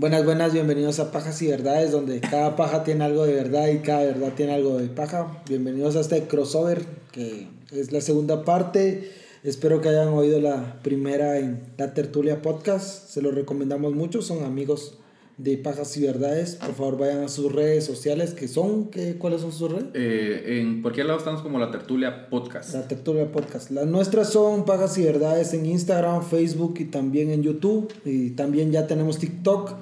Buenas, buenas, bienvenidos a Pajas y Verdades, donde cada paja tiene algo de verdad y cada verdad tiene algo de paja. Bienvenidos a este crossover, que es la segunda parte. Espero que hayan oído la primera en la Tertulia Podcast. Se lo recomendamos mucho, son amigos de Pajas y Verdades. Por favor, vayan a sus redes sociales, que son, ¿qué, ¿cuáles son sus redes? Eh, en cualquier lado estamos como la Tertulia Podcast. La Tertulia Podcast. Las nuestras son Pajas y Verdades en Instagram, Facebook y también en YouTube. Y también ya tenemos TikTok.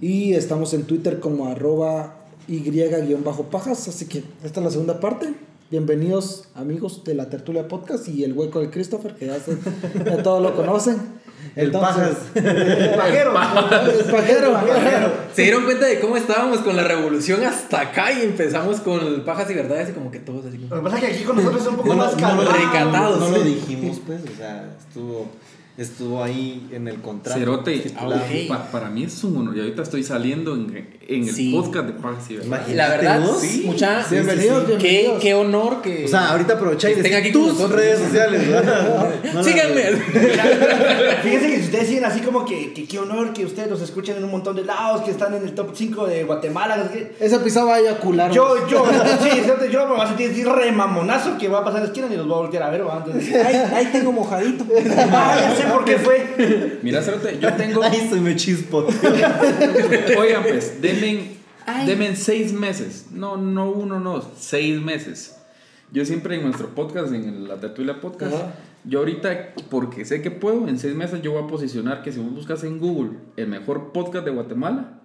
Y estamos en Twitter como arroba y-pajas. Así que esta es la segunda parte. Bienvenidos amigos de la Tertulia Podcast y el hueco de Christopher, que ya, se- ya todos lo conocen. El Entonces, pajas. El pajero. El pajero. Se dieron cuenta de cómo estábamos con la revolución hasta acá y empezamos con pajas y verdades y como que todos así Lo como... que pasa es que aquí con nosotros es un poco No, más lo- no lo- calmado. recatados. no lo dijimos, pues, o sea, estuvo, estuvo ahí en el contrato. Cerote. Ah, ok. pa- para mí es un honor. Y ahorita estoy saliendo en, en el Sí. podcast de Pajas y La verdad, sí, mucha... Bienvenidos, Qué, bienvenidos. qué honor que... O sea, ahorita aprovecha y decir aquí tus redes sociales, Síganme. Fíjense que si ustedes siguen así como que, que qué honor que ustedes los escuchen en un montón de lados, que están en el top 5 de Guatemala. Esa pisada va a eyacular. Yo, yo, sí, yo me voy a sentir así re mamonazo que va a pasar la esquina y los voy a voltear a ver, Ahí, ahí tengo mojadito. ah, sé por qué fue. Mira, Cerote, yo tengo. Ahí se me chispo. Oigan, pues, denme, denme seis meses. No, no uno, no, seis meses. Yo siempre en nuestro podcast, en la Tertulia Podcast, Ajá. yo ahorita, porque sé que puedo, en seis meses yo voy a posicionar que si vos buscas en Google el mejor podcast de Guatemala,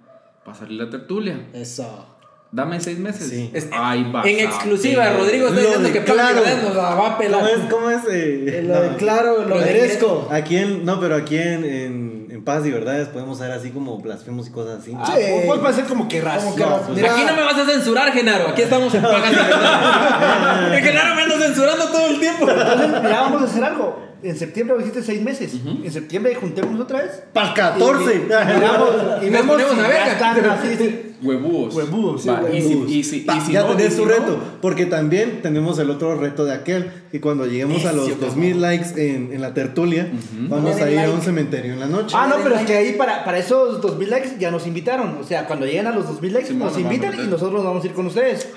va a salir la Tertulia. Eso. Dame seis meses. Sí. Es- Ay, vas En a exclusiva, ver. Rodrigo está Lo diciendo que Verdades nos la va a pelar. ¿Cómo es? ¿Cómo es? eh? Lo de No. claro, lo Lo de merezco. Aquí en, no, pero aquí en, en, en Paz y Verdades podemos ser así como blasfemos y cosas así. Ah, Sí. va a ser como que ras. Como que no, pues, Mira. Aquí no me vas a censurar, Genaro. Aquí estamos en Pajas y Genaro me anda censurando todo el tiempo. Entonces, mira, vamos a hacer algo. En septiembre hiciste seis meses. En septiembre juntémonos otra vez. ¡Para el 14! Y, miramos, y Nos vemos ponemos a ya ver. están así, sí. Huevúos. Huevúos, sí, Va, y si-. Y si, y Pa, si ya no, tenés tu no, reto, porque también tenemos el otro reto de aquel, que cuando lleguemos a los Eso, 2000 likes en, en la tertulia, vamos a ir a un cementerio en la noche. Ah, no, pero es que ahí para, para esos 2000 likes ya nos invitaron. O sea, cuando lleguen a los 2000 likes Sí, nos invitan y nosotros vamos a ir con ustedes.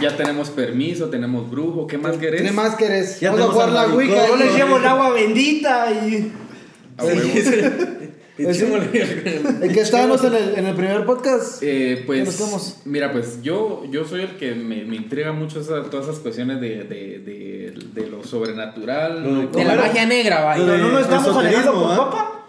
Ya tenemos permiso, tenemos brujo. ¿Qué más querés? ¿Qué más querés? Ya Vamos a jugar la Wicca. Yo les llevo el agua bendita y. A huevo. ¿En qué estábamos en el, en el primer podcast? Eh, ¿Qué nos pues, mira, pues yo, yo soy el que me, me intriga mucho esa- todas esas cuestiones de, de, de, de lo sobrenatural. Lo de- De la magia negra, va. Lo Pero no nos estamos alejando por ¿ah? papa.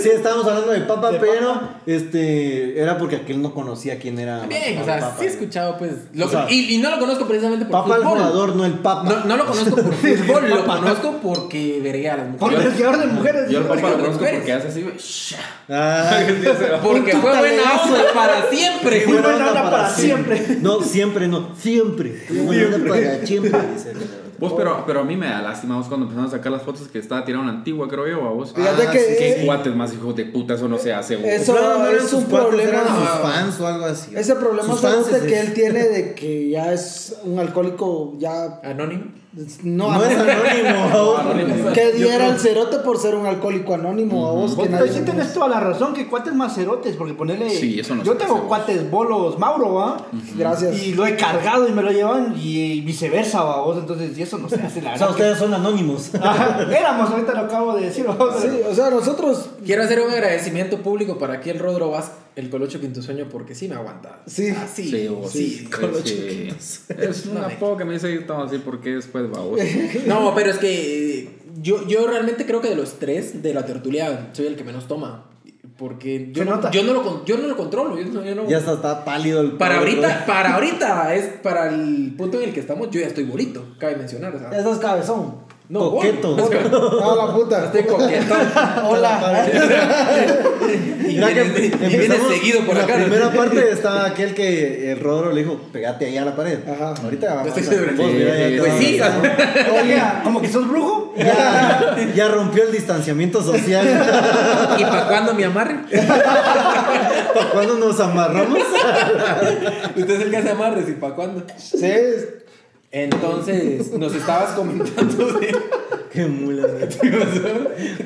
Sí, estábamos hablando de Papa, De pero Papa. este era porque aquel no conocía quién era. Bien, o el sea, Papa. sí he escuchado, pues. lo- O sea, y, y no lo conozco precisamente por Papa el jugador, no el Papa. No, no lo conozco por fútbol, lo conozco porque vería a las Por mujeres. el de mujeres. Yo al papá lo conozco mujeres. porque hace así, güey, shh. Ah, Porque fue buena onda para siempre. Muy buena onda para siempre. No, siempre no, siempre. Buena onda para siempre. dice el- Vos, pero, pero a mí me da lástima vos cuando empezaron a sacar las fotos que estaba tirada una antigua, creo yo, a vos. Fíjate Ah, que sí, Qué eh, guates más hijos de puta, eso no se hace. vos. Eso- No, no es un cuates, problema. eran sus fans o algo así. ese problema Sus cerote fans que es- él tiene de que ya es un alcohólico ya Anónimo. no, No es anónimo. vos. Anónimo. que diera creo- el cerote por ser un alcohólico anónimo a vos que Vos nadie pero sí tenés toda la razón, que cuates más cerotes, porque ponerle. Sí, eso no Yo tengo cuates bolos Mauro, ¿va? gracias Y lo he cargado y me lo llevan y viceversa, ¿va? vos. Entonces, y eso no se hace la O sea, ustedes son anónimos. Ajá, éramos, ahorita lo acabo de decir, sí o sea nosotros Quiero hacer un agradecimiento público para aquí el Rodro Vaz, el Colocho Quinto Sueño, porque sí me aguanta. Sí. Ah, sí. Sí, vos. sí. Es, sí. Es un apodo que me dice estamos así porque después va. No, pero es que yo, yo realmente creo que de los tres de la tertulia soy el que menos toma. Porque yo, no, yo, no, lo, yo no lo controlo. Yo no, yo no- Ya está, está pálido el para pobre, ahorita, para ahorita, es para el punto en el que estamos, yo ya estoy bonito, cabe mencionar. O sea, ya estás cabezón no, Coqueto. no la puta Estoy coquetón. hola Y viene, y viene empezamos, seguido por en acá. La ¿no? primera parte estaba aquel que el Rodro le dijo, pegate ahí a la pared. Ajá. Ahorita vamos Estoy Pues sí, Oye, como que sos brujo. ya, ya rompió el distanciamiento social. ¿Y para cuándo me amarre? ¿Para cuándo nos amarramos? Usted es el que hace amarres, ¿y para cuándo? sí Entonces, nos estabas comentando de. Qué mula.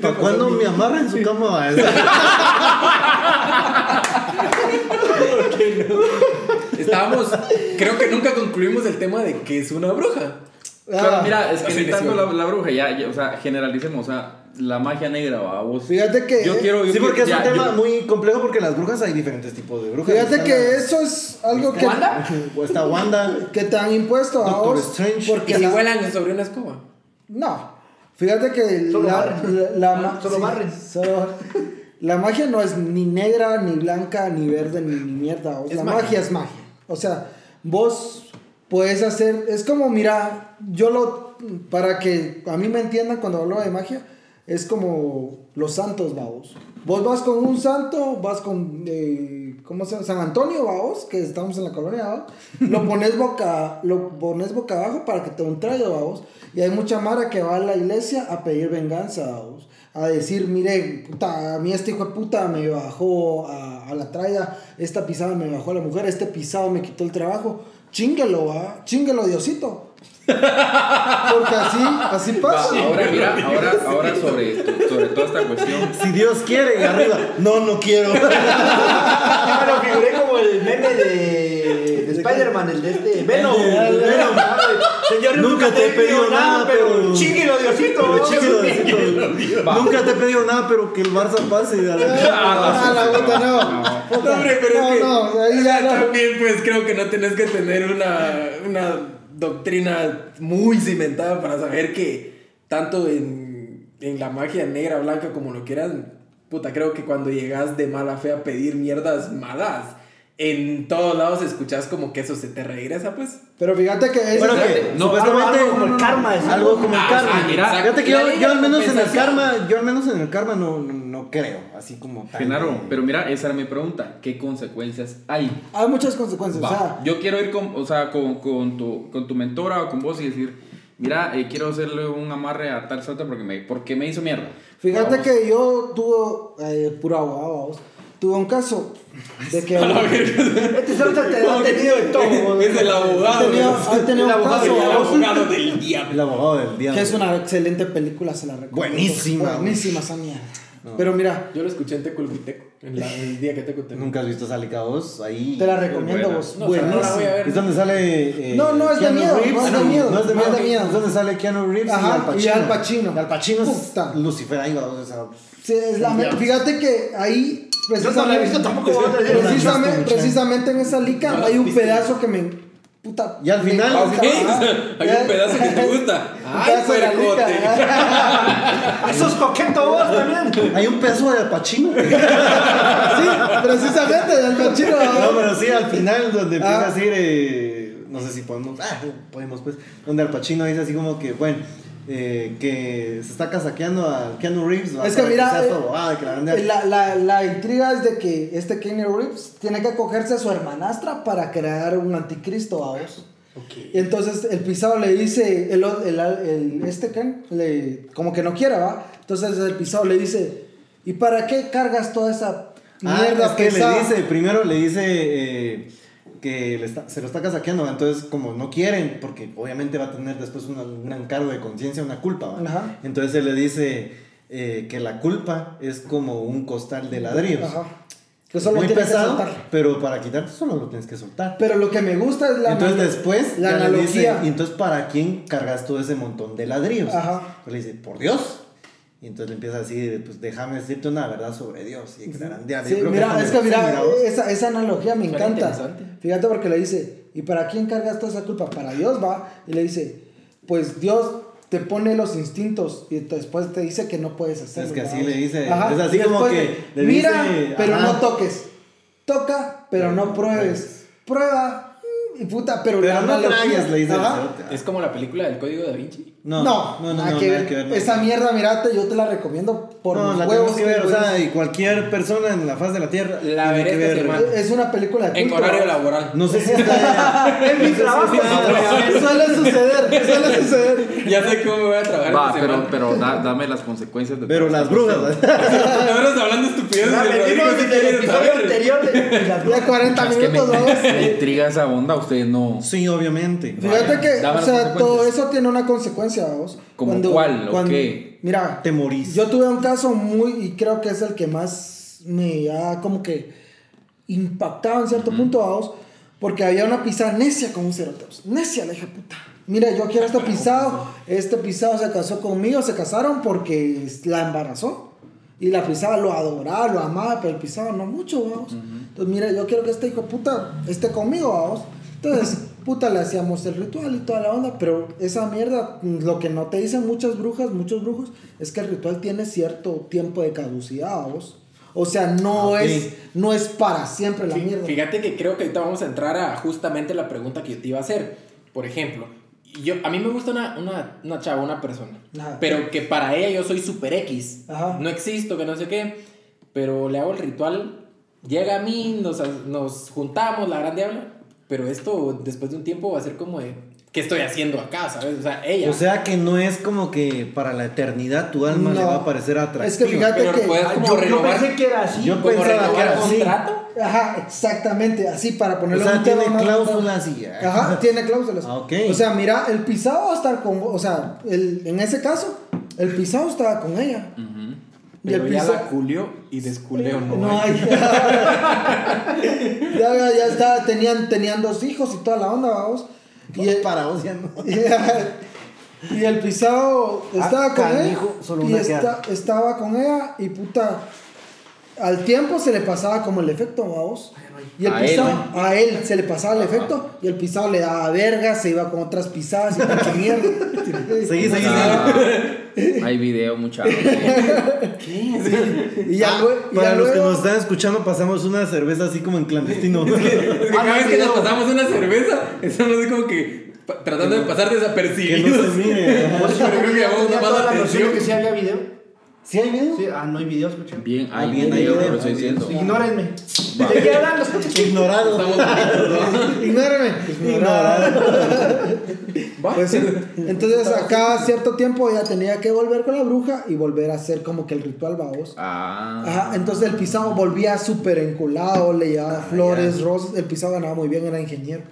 ¿Para cuándo me amarra en su cama? Estábamos, creo que nunca concluimos el tema de que es una bruja. Ah, mira, es que la, la bruja, ya, ya, o sea, generalicemos, o sea, la magia negra, va, vos. Fíjate que. Yo quiero. Yo Sí, porque es un ya, tema yo- muy complejo porque las brujas hay diferentes tipos de brujas. Fíjate que la- eso es algo que, ¿Wanda? O está Wanda. que te han impuesto a Doctor vos. Strange. Porque Y si la- vuelan sobre una escoba. No. Fíjate que Solo la, barren. la- Ah, solo barren. solo- la magia no es ni negra, ni blanca, ni verde, ni, ni mierda. O sea, Es la magia. magia. es magia. O sea, vos puedes hacer. Es como, mira, yo lo. Para que a mí me entiendan cuando hablo de magia, es como los santos, vamos. Vos vas con un santo, vas con. eh, ¿Cómo se llama? San Antonio, vamos, que estamos en la colonia, ¿va? Lo pones boca, lo pones boca abajo para que te un trayo, vamos. Y hay mucha mara que va a la iglesia a pedir venganza, vamos. A decir, mire, puta, a mí este hijo de puta me bajó a, a la traya, esta pisada me bajó a la mujer, este pisado me quitó el trabajo. Chinguelo, va, chinguelo, Diosito. Porque así, así Va, pasa. ahora, mira, ahora, ahora sobre, sobre toda esta cuestión. Si Dios quiere, arriba. No, no quiero. Yo me lo figuré como el meme de, de Spider-Man, el de este Venom. El de el de Venom. Señor, Nunca te he pedido nada, pero- Chinguelo, Diosito. Pero chido, Diosito. Nunca te he pedido nada, pero que el Barça pase. y a la- Ah, la puta, no. No, hombre, pero no, es que no, ahí ya no. también pues creo que no tenés que tener una, una doctrina muy cimentada para saber que tanto en, en la magia negra, blanca, como lo quieran, puta, creo que cuando llegas de mala fe a pedir mierdas malas, en todos lados escuchas como que eso se te regresa, pues. Pero fíjate que es. Bueno, que No, supuestamente. algo como el karma, es Algo como el karma. mira. Fíjate que yo, al menos en el karma, yo al menos en el karma no, no, no creo. Así como Genaro, pero mira, esa era mi pregunta. ¿Qué consecuencias hay? Hay muchas consecuencias. Va, O sea, yo quiero ir con, o sea, con, con, tu, con tu mentora o con vos y decir, mira, eh, quiero hacerle un amarre a tal suerte porque me, porque me hizo mierda. fíjate Vamos. que yo tuve, eh, puro abogado, vamos, tuve un caso de que. Este solo te ha tenido de todo. Es el abogado. Ha tenido, ha tenido El un abogado, caso, el vamos, abogado del diablo. El abogado del diablo. que es una excelente película, se la recomiendo. Buenísima. Buenísima esa mierda. Pero mira, Yo lo escuché en Teculhuiteco, en la- el día que te Nunca has visto Salica 2 ahí. te la recomiendo vos. No, o sea, no la voy a ver. Es donde sale. eh, No, no es de Keanu miedo, Reeves. no es de Ah, miedo, No es de no es miedo. de miedo. Es donde sale Keanu Reeves Ajá, y Al Pacino. y Al Pacino. Y Al Pacino es. Lucifer ahí, va, o sea. Sí, es la me- fíjate que ahí Yo no la he visto tampoco. precisamente, precisamente en esa lica hay un pedazo que me puta Y al final- gusta. Ok, Ah, hay ya. un pedazo que te gusta. Ay, lica. Eso es coqueto vos también. Hay un pedazo de Al Pacino. Sí, precisamente del Pacino. No, pero sí, al final, donde empieza Ah. a decir, eh, no sé si podemos, ah, podemos pues, donde Al Pacino dice así como que, bueno, eh, que se está casaqueando a Keanu Reeves. ¿va? Es que mira, sea eh, abogada, que la grande- La, la, la intriga es de que este Keanu Reeves tiene que acogerse a su hermanastra para crear un anticristo a vos. Y entonces el pisado le dice, el, el, el- este Ken, le, como que no quiere, ¿va? Entonces el pisado le dice, ¿y para qué cargas toda esa Ah, mierda es que pesada?" le dice, primero le dice eh, que le está- se lo está casaqueando, entonces como no quieren, porque obviamente va a tener después una- un encargo de conciencia, una culpa, entonces él le dice eh, que la culpa es como un costal de ladrillos. Ajá. Que solo Muy que pesado, pero para quitarte solo lo tienes que soltar. Pero lo que me gusta es la entonces después la ya le dice, analogía. y entonces ¿para quién cargas todo ese montón de ladrillos? Ajá. Entonces le dice, por Dios. Y entonces le empieza a decir, pues déjame decirte una verdad sobre Dios. Y grarandear. Sí, mira, cuando- es que mira, esa, esa analogía me Suena encanta. Fíjate porque le dice, ¿y para quién cargas toda esa culpa? Para Dios va. Y le dice, pues Dios te pone los instintos y después te dice que no puedes hacerlo. Es que así ¿va? le dice, Ajá, es así como que le Mira, dice, pero ajá. no toques. Toca, pero no pruebes. Prueba. Y puta, pero, Pero la no le dice. Es como la película del Código da Vinci. No, No, no, no, nada no, que nada ver. que ver, no. Esa mierda, mirate, yo te la recomiendo por no, los la huevos tenemos que ver, o sea, y cualquier persona en la faz de la tierra La veré que ver. Es una película de En culto, horario laboral. No sé si está En mi trabajo. Suele suceder, suele suceder. Ya sé cómo me voy a trabajar Va, pero, pero da- dame las consecuencias de Pero las brujas. Ahora hablando estupideces Ya de Rodrigo, venimos ¿qué desde el quieres episodio saber? anterior de Y las Ya 40 Es que me, minutos, me intriga esa onda, ustedes no. Sí, obviamente. Fíjate que, o sea, todo eso tiene una consecuencia, vos. ¿Como cuál o qué? Mira, Te morís. yo tuve un caso muy, y creo que es el que más me ha como que impactado en cierto punto, vos, porque había una pisada necia con un cerote. Necia, le dije, puta. Mira, yo quiero este pisado. Este pisado se casó conmigo, se casaron porque la embarazó. Y la pisada lo adoraba, lo amaba, pero el pisado no mucho, vamos. Entonces, mira, yo quiero que este hijo de puta esté conmigo, vamos. Entonces, puta, le hacíamos el ritual y toda la onda, pero esa mierda, lo que no te dicen muchas brujas, muchos brujos, es que el ritual tiene cierto tiempo de caducidad, vamos. O sea, no, Ok. es, no es para siempre la Fí- mierda. Fíjate que creo que ahorita vamos a entrar a justamente la pregunta que yo te iba a hacer. Por ejemplo, yo, a mí me gusta una, una, una chava, una persona, Ajá. pero que para ella yo soy super X. Ajá. No existo, que no sé qué, pero le hago el ritual, llega a mí, nos, nos juntamos, la gran diabla, pero esto después de un tiempo va a ser como de, ¿qué estoy haciendo acá? ¿Sabes? O sea, ella. O sea que no es como que para la eternidad tu alma No. le va a parecer atractiva. Es que fíjate pero que... puedes como yo, yo renovar, pensé que era así. Yo pensaba que era así. contrato. Ajá, exactamente, así para O ponerlo sea, un tema tiene más- cláusulas y ya. Ajá, tiene cláusulas. Ah, ok. O sea, mira, el pisado va a estar con. O sea, el, en ese caso, el pisado estaba con ella. Ujú. Y el Pero ya la culió y desculió, ¿no? No hay. ya, ya, ya estaba, tenían, tenían dos hijos y toda la onda, vamos. Y el, Para vos ya no. y el pisado estaba Ah, con canijo, ella. solo y esta- estaba con ella y puta. Al tiempo se le pasaba como el efecto, vamos. Y el A él, pisado, a él se le pasaba el efecto y el pisado le daba verga, se iba con otras pisadas y tanta mierda. Seguí, seguí, Ah, hay video, muchachos. Y ya, lue- y ya Para los que nos están escuchando, pasamos una cerveza así como en clandestino. Es que Ah, cada vez que nos pasamos una cerveza, estamos así como que tratando de pasar que no desapercibidos. se mire. Yo creo que la atención. que sí había video. ¿Sí hay video? Sí, ah, no hay video, escuché. Bien, Ah, hay bien, hay video, pero estoy diciendo. Ignórenme. Seguí hablando. Ignorado. Ignórame. Ignorado. Pues, entonces, acá cierto tiempo ya tenía que volver con la bruja y volver a hacer como que el ritual babos. Ah. Ajá, entonces el pisado volvía súper enculado, le llevaba flores, rosas. El pisado ganaba muy bien, era ingeniero.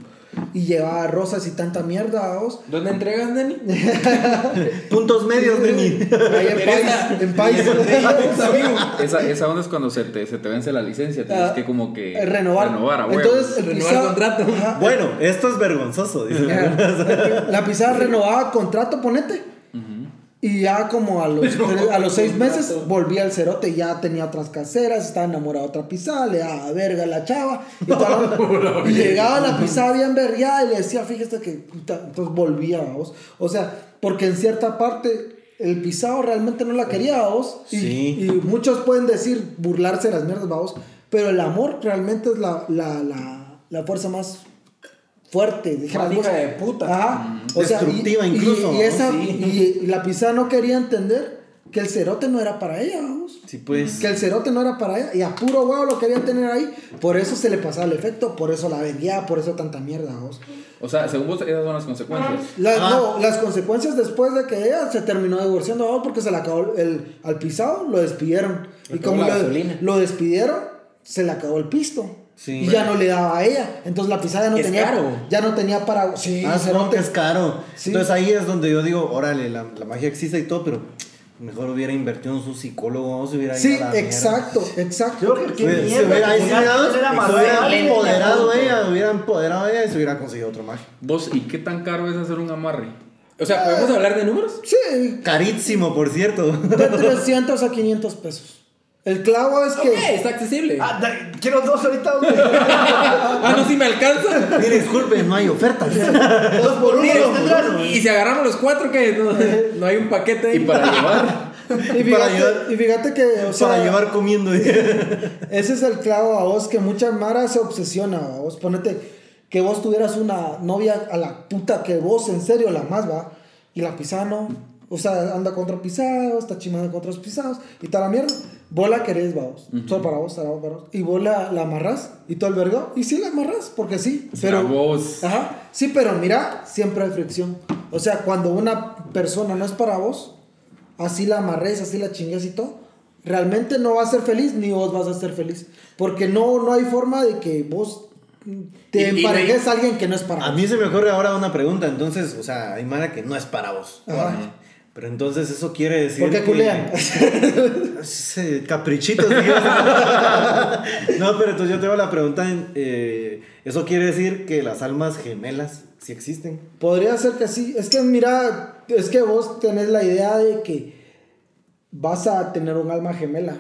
Y llevaba rosas y tanta mierda, babos. ¿Dónde entregas, Nani? Puntos medios, Neni. Ahí en país, en país. Esa, esa onda es cuando se te, se te vence la licencia. Tienes Ah, que como que renovar. renovar. Entonces, el Renovar pisado, contrato. Ajá, Bueno, esto es vergonzoso. dice. La pisada renovaba contrato, ponete. Y ya como a los, a los seis meses volvía al cerote ya tenía otras caseras, estaba enamorado de otra pisada, le daba verga a la chava. Y, toda la- y llegaba la pisada bien vergueada y le decía, fíjate que puta", entonces volvía a vos. O sea, porque en cierta parte el pisado realmente no la quería a vos. Y, Sí. y muchos pueden decir burlarse de las mierdas, vos. Pero el amor realmente es la, la, la, la fuerza más fuerte. hija de puta. Ajá. Destructiva y, incluso, Y, esa, Sí. y la pisada no quería entender que el cerote no era para ella, vamos. Sí, pues. Que el cerote no era para ella. Y a puro huevo lo querían tener ahí. Por eso se le pasaba el efecto, por eso la vendía, por eso tanta mierda, vamos. O sea, según vos, esas son las consecuencias. La- Ah. no, las consecuencias después de que ella se terminó divorciando vamos, porque se le acabó el, al pisado, lo despidieron. Le y como la lo, gasolina. lo despidieron, se le acabó el pisto. Sí. y ya no le daba a ella. Entonces la pisada ya no Es tenía. caro. Ya no tenía para. Sí, Ah, es caro. Sí. Entonces ahí es donde yo digo, órale, la, la magia existe y todo, pero mejor hubiera invertido en su psicólogo, o se hubiera ido Sí, a la mierda. exacto, exacto. Yo creo que se hubiera, ahí se hubiera empoderado ella, hubiera empoderado ella y se hubiera conseguido otro magia. Vos, ¿y qué tan caro es hacer un amarre? O sea, ¿podemos hablar de números? Sí, Carísimo, por cierto. de 300 a 500 pesos. El clavo es que. Ok, está accesible. Ah, da- quiero dos ahorita. güey. Ah, no, si me alcanza. Mire, disculpe, no hay ofertas. Dos por uno. Mire, dos por uno. y si agarramos los cuatro, que no, no hay un paquete ahí. Y para llevar. Y Para fíjate, llevar- y fíjate que, o sea, para llevar comiendo. ese es el clavo a vos, que mucha Mara se obsesiona a vos. Ponete que vos tuvieras una novia a la puta que vos en serio la más va, y la pisada no. O sea, anda contra pisados, está chimando contra los pisados, y tal la mierda. Vos la querés, va vos. Solo para vos, para vos, para vos. Y vos la, la amarrás, y todo el vergo, y sí la amarrás, porque sí. Pero, a vos. Ajá. Sí, pero mira, siempre hay fricción. O sea, cuando una persona no es para vos, así la amarres, así la chingues y todo, realmente no va a ser feliz ni vos vas a ser feliz. Porque no, no hay forma de que vos te emparejes a alguien que no es para A vos. mí se me ocurre ahora una pregunta, entonces, o sea, hay Mara que no es para vos. Ajá. Pero entonces eso quiere decir. ¿Por qué que- culean? Sí, Caprichitos, digamos. No, pero entonces yo te hago la pregunta: en, eh, ¿eso quiere decir que las almas gemelas sí existen? Podría ser que sí. Es que mira, es que vos tenés la idea de que vas a tener un alma gemela.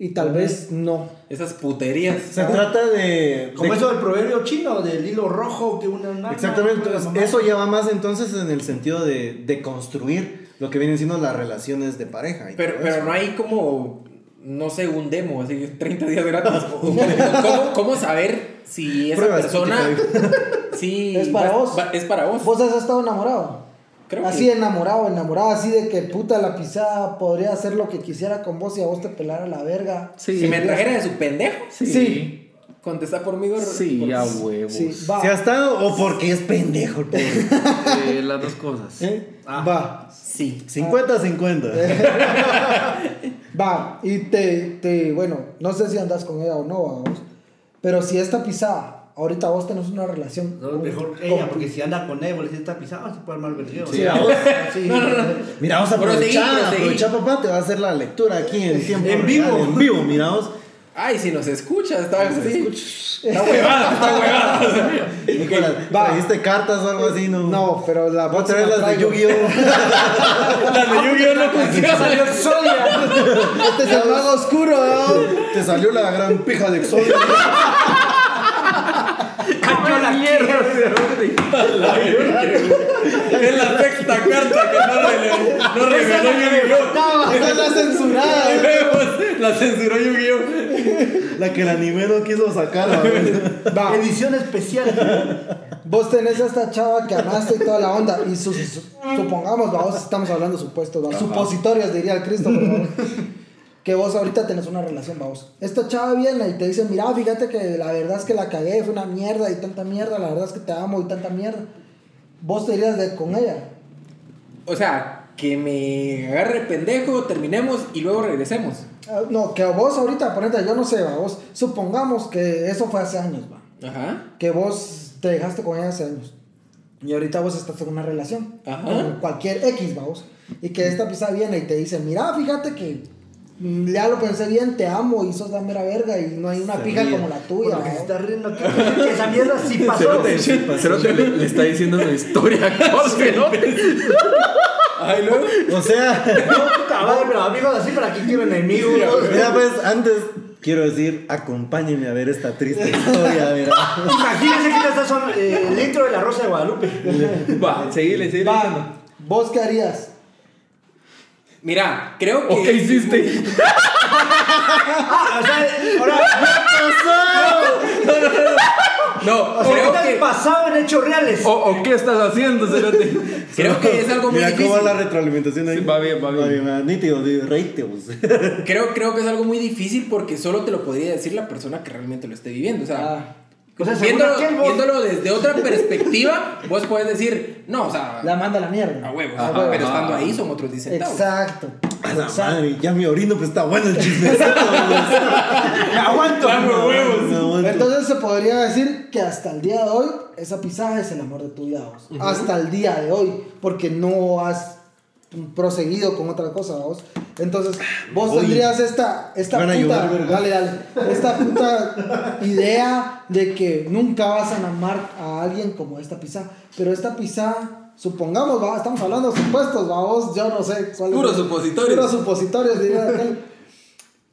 Y tal vez no. Esas puterías. Se trata de. Como de- eso del proverbio chino, del hilo rojo que une un alma, Exactamente, una entonces, mamá. eso ya va más entonces en el sentido de, de construir lo que vienen siendo las relaciones de pareja. y Pero, todo pero eso. no hay como, no sé, un demo, así 30 días gratis. ¿Cómo, ¿Cómo saber si esa Prueba persona sí, Es para va- vos. va- es para vos. ¿Vos has estado enamorado? Creo así que- enamorado, enamorado, así de que puta la pisada podría hacer lo que quisiera con vos y a vos te pelara la verga. Sí. Si me trajera de su pendejo, Sí. Sí. Contesta por mí. Sí, por- a huevos. Sí, va. ¿Se ha estado o porque es pendejo el pobre? Eh, las dos cosas. ¿Eh? Ah. Va. Sí. 50-50. Va. Y te, te, bueno, no sé si andas con ella o no, va, vos. Pero si esta pisada, ahorita vos tenés una relación. No, mejor con- ella, porque si anda con él, le dice, está pisado, se puede armar vergueo. Sí, a vos. Sí. Mira, vamos a aprovechar, aprovechar, papá, te va a hacer la lectura aquí en tiempo En real, vivo. En vivo, mira vos. Ay, si nos escucha, está así. Está huevada, está huevada. Nicolás, va. ¿trajiste cartas o algo así? No, No, pero la Voy a traer las de. Yu-Gi-Oh! Las de Yu-Gi-Oh no funcionan. Este es el mago oscuro, ¿no? Te salió la gran pija de Exodia. Cacho la mierda! Es la sexta carta que no, re- no reveló Yu-Gi-Oh. Esa es la censurada. La censuró Yu-Gi-Oh. La que el anime no quiso sacar. Va. Edición especial. Vos tenés a esta chava que amaste y toda la onda. Y su- su- supongamos, vamos, estamos hablando supuestos, ¿va? supositorios, diría el Cristo. por favor. Que vos ahorita tenés una relación, vamos. Esta chava viene y te dice, mira, fíjate que la verdad es que la cagué, fue una mierda y tanta mierda, la verdad es que te amo y tanta mierda. Vos te irías de, con ella. O sea, que me agarre pendejo, terminemos y luego regresemos. Ah, No, que vos ahorita, ponete, yo no sé, va, vos, supongamos que eso fue hace años, va. Ajá. Que vos te dejaste con ella hace años. Y ahorita vos estás en una relación. Ajá. Con cualquier X, vamos. Y que esta pizza viene y te dice, mira, fíjate que mm, ya lo pensé bien, te amo y sos la mera verga y no hay una Se pija ríe. como la tuya. Por que se ¿va? está riendo aquí. que Esa mierda sí pasó. Cerote, Cerote le, le está diciendo una historia. Jorge, ¿no? Ay. O sea, No, puta madre, pero amigos así para que quieren enemigos. mira, pues antes quiero decir, acompáñenme a ver esta triste historia. Mira. Imagínense que estas son eh, el intro de la Rosa de Guadalupe. Va, seguile, seguile. Va, ¿vos qué harías? Mira, creo que. ¿O qué hiciste? Ah, o sea, ahora, No, o sea, creo ¿qué que. pasado en hechos reales? ¿O, o qué estás haciendo, Cerote? Creo que es algo muy Mira cómo va difícil. la retroalimentación ahí. Sí, va bien, va bien. va nítido, di- reíte vos. Creo, creo que es algo muy difícil porque solo te lo podría decir la persona que realmente lo esté viviendo. O sea, Ah, O sea, viéndolo, viéndolo desde otra perspectiva, vos puedes decir, no, o sea, la manda a la mierda. a huevos. Ajá, pero ajá. estando ahí son otros 10 centavos. Exacto. A la madre, ya mi orino, pues está bueno el chismecito. Me aguanto. Huevos. Entonces se podría decir que hasta el día de hoy, esa pisada es el amor de tu vida. vos. Hasta el día de hoy, porque no has proseguido con otra cosa, vos. Entonces, vos Oye, tendrías esta, esta puta, ayudar, ¿verdad? dale, dale, esta puta idea de que nunca vas a enamorar a alguien como esta pisada. Pero esta pisada, supongamos, va, estamos hablando de supuestos, va, vos, yo no sé cuál Puros supositorios. Puros supositorios, diría aquel.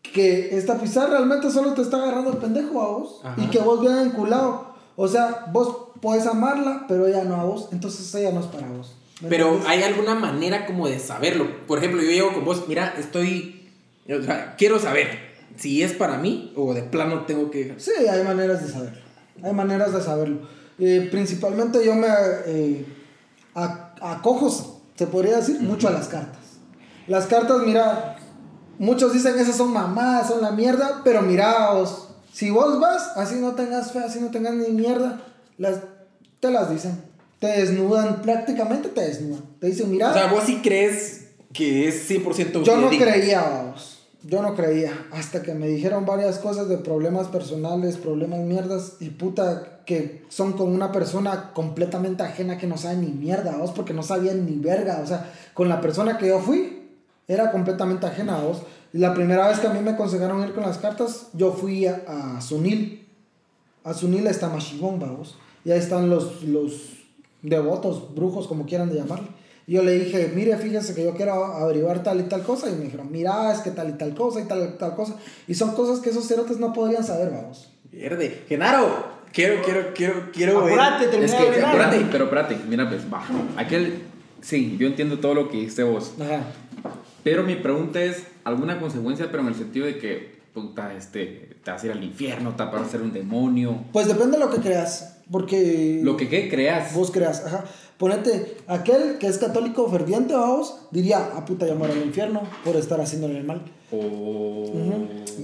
que esta pizarra realmente solo te está agarrando el pendejo a vos Ajá. y que vos bien enculado. O sea, vos podés amarla, pero ella no a vos, entonces ella no es para vos. ¿Me Pero entiendes? hay alguna manera como de saberlo. Por ejemplo, yo llego con vos, mira, estoy. O sea, quiero saber si es para mí o de plano tengo que. Sí, hay maneras de saberlo. Hay maneras de saberlo. Eh, principalmente yo me eh, a- acojo, se podría decir, mucho a las cartas. Las cartas, mira, muchos dicen esas son mamadas, son la mierda, pero miraos, si vos vas, así no tengas fe, así no tengas ni mierda, las, te las dicen. Te desnudan, prácticamente te desnudan. Te dicen, mira, O sea, vos sí crees que es 100% yo no creía, vamos. yo no creía. Hasta que me dijeron varias cosas de problemas personales, problemas mierdas. Y puta, que son con una persona completamente ajena que no sabe ni mierda, vos, porque no sabía ni verga. O sea, con la persona que yo fui, era completamente ajena a vos. La primera vez que a mí me aconsejaron ir con las cartas, yo fui a, Sunil. A Sunil está Mashigón, vamos. Y ahí están los, los devotos, brujos, como quieran de llamarle. Y yo le dije, mire, fíjese que yo quiero averiguar tal y tal cosa. Y me dijeron, mira, es que tal y tal cosa y tal y tal cosa. Y son cosas que esos cerotes no podrían saber, vamos. Verde. Genaro, quiero, quiero, quiero, quiero ver. Apurate, Es termina que, de espérate, pero espérate, mira, pues, va. Aquel, sí, yo entiendo todo lo que dijiste vos. Ajá. Pero mi pregunta es, ¿alguna consecuencia, pero en el sentido de que, puta, este, te vas a ir al infierno, te vas a ser un demonio? Pues depende de lo que creas. Porque Lo que, ¿qué creas? vos creas. Ajá. Ponete, aquel que es católico ferviente, vamos, diría, ah, puta, muero al infierno por estar haciéndole el mal. O...